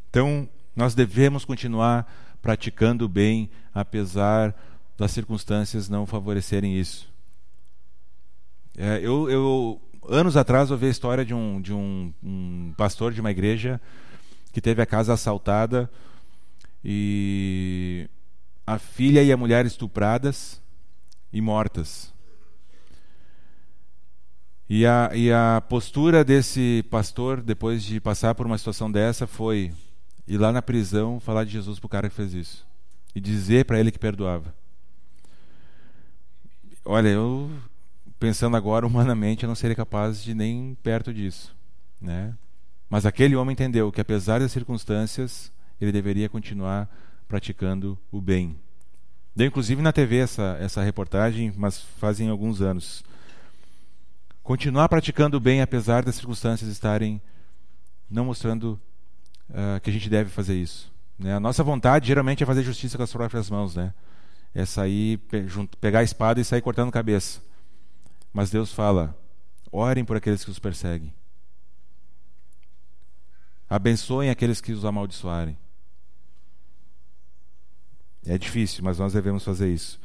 [SPEAKER 1] Então, nós devemos continuar praticando bem, apesar das circunstâncias não favorecerem isso. É, eu, eu, anos atrás, ouvi a história de, um, de um, um pastor de uma igreja que teve a casa assaltada e a filha e a mulher estupradas e mortas. E a, e a postura desse pastor, depois de passar por uma situação dessa, foi ir lá na prisão falar de Jesus para o cara que fez isso. E dizer para ele que perdoava. Olha, eu, pensando agora humanamente, eu não seria capaz de nem perto disso. Né? Mas aquele homem entendeu que, apesar das circunstâncias, ele deveria continuar praticando o bem. Deu inclusive na TV essa, essa reportagem, mas fazem alguns anos. Continuar praticando o bem apesar das circunstâncias estarem não mostrando uh, que a gente deve fazer isso. Né? A nossa vontade geralmente é fazer justiça com as próprias mãos, né? É sair, pe pegar a espada e sair cortando cabeça. Mas Deus fala: orem por aqueles que os perseguem. Abençoem aqueles que os amaldiçoarem. É difícil, mas nós devemos fazer isso.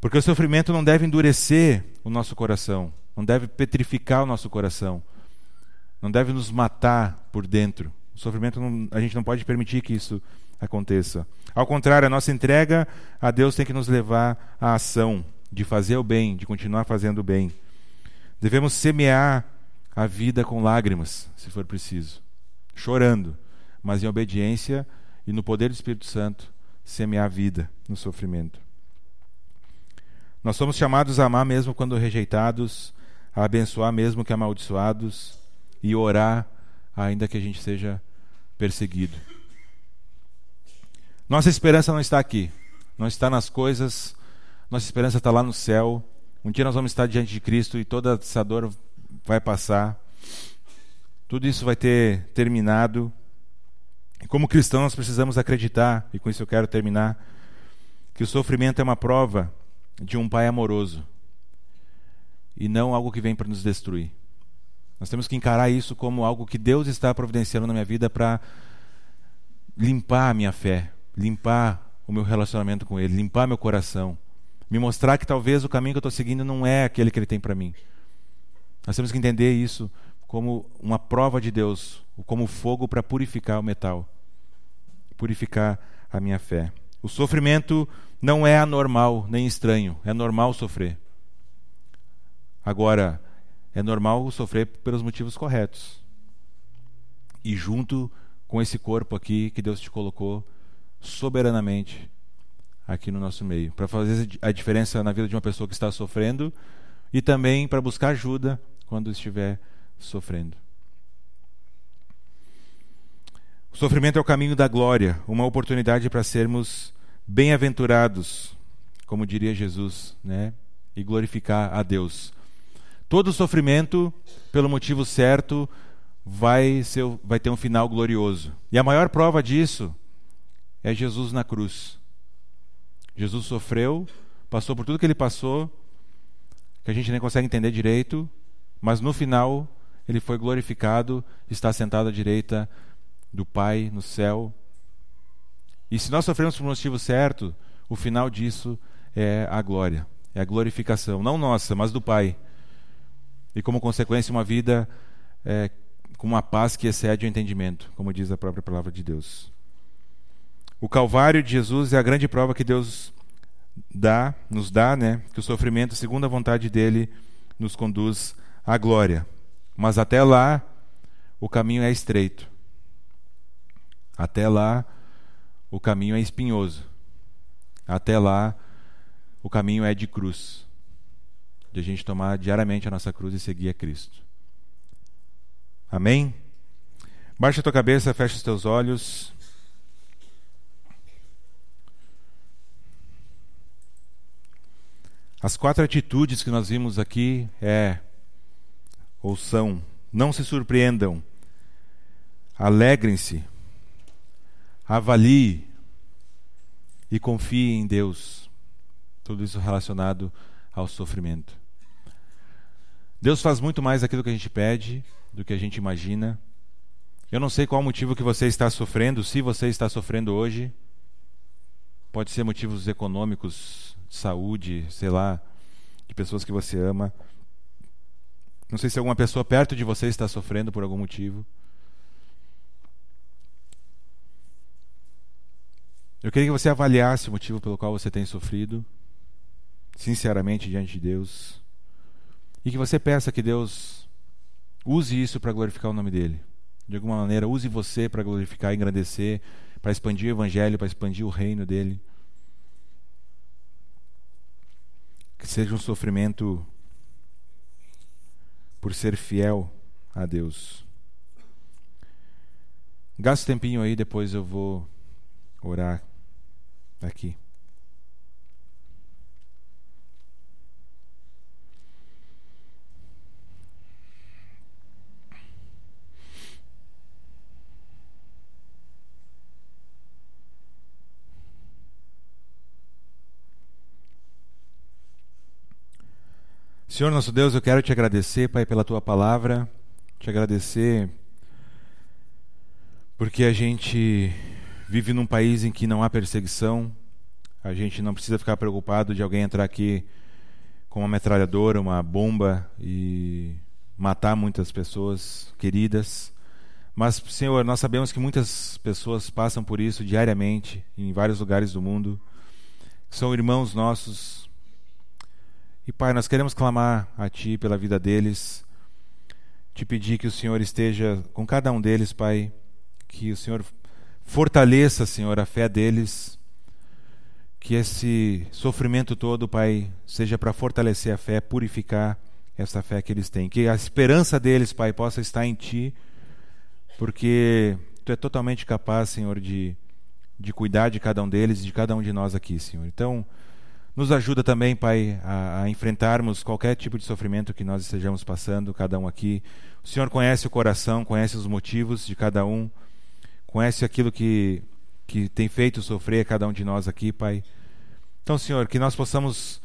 [SPEAKER 1] Porque o sofrimento não deve endurecer o nosso coração, não deve petrificar o nosso coração, não deve nos matar por dentro. O sofrimento, não, a gente não pode permitir que isso aconteça. Ao contrário, a nossa entrega a Deus tem que nos levar à ação de fazer o bem, de continuar fazendo o bem. Devemos semear a vida com lágrimas, se for preciso, chorando, mas em obediência e no poder do Espírito Santo, semear a vida no sofrimento. Nós somos chamados a amar mesmo quando rejeitados, a abençoar mesmo que amaldiçoados e orar ainda que a gente seja perseguido. Nossa esperança não está aqui, não está nas coisas, nossa esperança está lá no céu. Um dia nós vamos estar diante de Cristo e toda essa dor vai passar, tudo isso vai ter terminado. E como cristãos, nós precisamos acreditar, e com isso eu quero terminar, que o sofrimento é uma prova de um Pai amoroso e não algo que vem para nos destruir. Nós temos que encarar isso como algo que Deus está providenciando na minha vida para limpar a minha fé, limpar o meu relacionamento com Ele, limpar meu coração, me mostrar que talvez o caminho que eu estou seguindo não é aquele que Ele tem para mim. Nós temos que entender isso como uma prova de Deus, como fogo para purificar o metal, purificar a minha fé. O sofrimento não é anormal nem estranho, é normal sofrer. Agora, é normal sofrer pelos motivos corretos. E junto com esse corpo aqui que Deus te colocou soberanamente aqui no nosso meio, para fazer a diferença na vida de uma pessoa que está sofrendo e também para buscar ajuda quando estiver sofrendo. O sofrimento é o caminho da glória, uma oportunidade para sermos bem-aventurados, como diria Jesus, né? E glorificar a Deus. Todo sofrimento, pelo motivo certo, vai, ser, vai ter um final glorioso. E a maior prova disso é Jesus na cruz. Jesus sofreu, passou por tudo que ele passou, que a gente nem consegue entender direito, mas no final ele foi glorificado, está sentado à direita do Pai no céu. E se nós sofremos por motivo certo, o final disso é a glória, é a glorificação, não nossa, mas do Pai e, como consequência, uma vida é, com uma paz que excede o entendimento, como diz a própria palavra de Deus. O Calvário de Jesus é a grande prova que Deus dá, nos dá, né, que o sofrimento, segundo a vontade dele, nos conduz à glória. Mas até lá, o caminho é estreito. Até lá, o caminho é espinhoso. Até lá, o caminho é de cruz de a gente tomar diariamente a nossa cruz e seguir a Cristo. Amém? Baixa a tua cabeça, fecha os teus olhos. As quatro atitudes que nós vimos aqui é ou são: não se surpreendam, alegrem-se, avalie e confie em Deus. Tudo isso relacionado ao sofrimento. Deus faz muito mais aquilo que a gente pede do que a gente imagina. Eu não sei qual o motivo que você está sofrendo, se você está sofrendo hoje. Pode ser motivos econômicos, saúde, sei lá, de pessoas que você ama. Não sei se alguma pessoa perto de você está sofrendo por algum motivo. Eu queria que você avaliasse o motivo pelo qual você tem sofrido, sinceramente diante de Deus, e que você peça que Deus use isso para glorificar o nome dele. De alguma maneira, use você para glorificar, engrandecer, para expandir o evangelho, para expandir o reino dele. Que seja um sofrimento por ser fiel a Deus. Gasta um tempinho aí, depois eu vou orar aqui. Senhor nosso Deus, eu quero te agradecer, Pai, pela tua palavra, te agradecer porque a gente vive num país em que não há perseguição, a gente não precisa ficar preocupado de alguém entrar aqui com uma metralhadora, uma bomba e matar muitas pessoas queridas. Mas, Senhor, nós sabemos que muitas pessoas passam por isso diariamente em vários lugares do mundo. São irmãos nossos e Pai, nós queremos clamar a Ti pela vida deles, te pedir que o Senhor esteja com cada um deles, Pai, que o Senhor fortaleça, Senhor, a fé deles, que esse sofrimento todo, Pai, seja para fortalecer a fé, purificar essa fé que eles têm, que a esperança deles, Pai, possa estar em Ti, porque Tu é totalmente capaz, Senhor, de, de cuidar de cada um deles e de cada um de nós aqui, Senhor. Então, nos ajuda também, Pai, a, a, enfrentarmos qualquer tipo de sofrimento que nós estejamos passando, cada um aqui. O Senhor conhece o coração, conhece os motivos de cada um, conhece aquilo que, que tem feito sofrer cada um de nós aqui, Pai. Então, Senhor, que nós possamos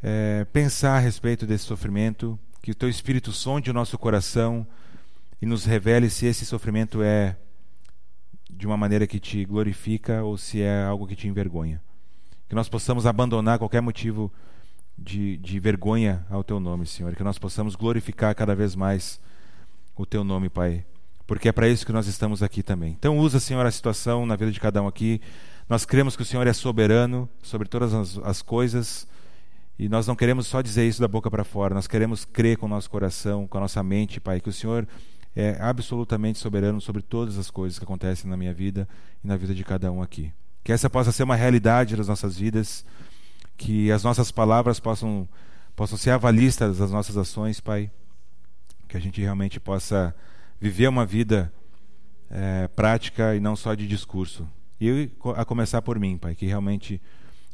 [SPEAKER 1] é, pensar a respeito desse sofrimento, que o Teu Espírito sonde o nosso coração e nos revele se esse sofrimento é de uma maneira que te glorifica ou se é algo que te envergonha que nós possamos abandonar qualquer motivo de, de vergonha ao Teu nome, Senhor, que nós possamos glorificar cada vez mais o Teu nome, Pai, porque é para isso que nós estamos aqui também. Então, usa, Senhor, a situação na vida de cada um aqui. Nós cremos que o Senhor é soberano sobre todas as, as coisas. E nós não queremos só dizer isso da boca para fora, nós queremos crer com o nosso coração, com a nossa mente, Pai, que o Senhor é absolutamente soberano sobre todas as coisas que acontecem na minha vida e na vida de cada um aqui. Que essa possa ser uma realidade nas nossas vidas, que as nossas palavras possam, possam ser avalistas das nossas ações, Pai. Que a gente realmente possa viver uma vida é, prática e não só de discurso. E a começar por mim, Pai, que realmente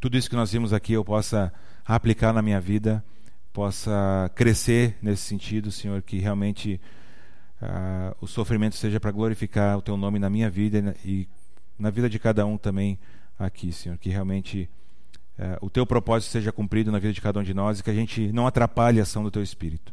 [SPEAKER 1] tudo isso que nós vimos aqui eu possa aplicar na minha vida, possa crescer nesse sentido, Senhor, que realmente uh, o sofrimento seja para glorificar o Teu nome na minha vida e na vida de cada um também aqui, Senhor, que realmente é, o teu propósito seja cumprido na vida de cada um de nós e que a gente não atrapalhe a ação do teu Espírito.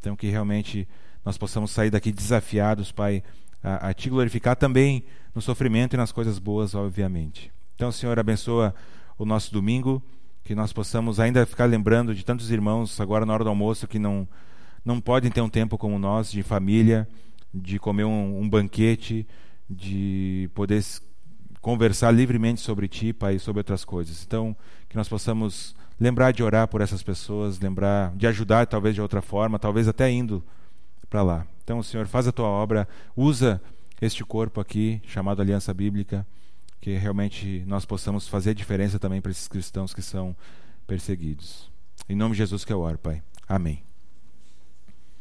[SPEAKER 1] Então, que realmente nós possamos sair daqui desafiados, Pai, a, a te glorificar também no sofrimento e nas coisas boas, obviamente. Então, Senhor, abençoa o nosso domingo, que nós possamos ainda ficar lembrando de tantos irmãos agora na hora do almoço que não, não podem ter um tempo como nós, de família, de comer um, um banquete de poder conversar livremente sobre ti, Pai, e sobre outras coisas. Então, que nós possamos lembrar de orar por essas pessoas, lembrar de ajudar talvez de outra forma, talvez até indo para lá. Então, Senhor, faz a tua obra, usa este corpo aqui, chamado Aliança Bíblica, que realmente nós possamos fazer diferença também para esses cristãos que são perseguidos. Em nome de Jesus que eu oro, Pai. Amém.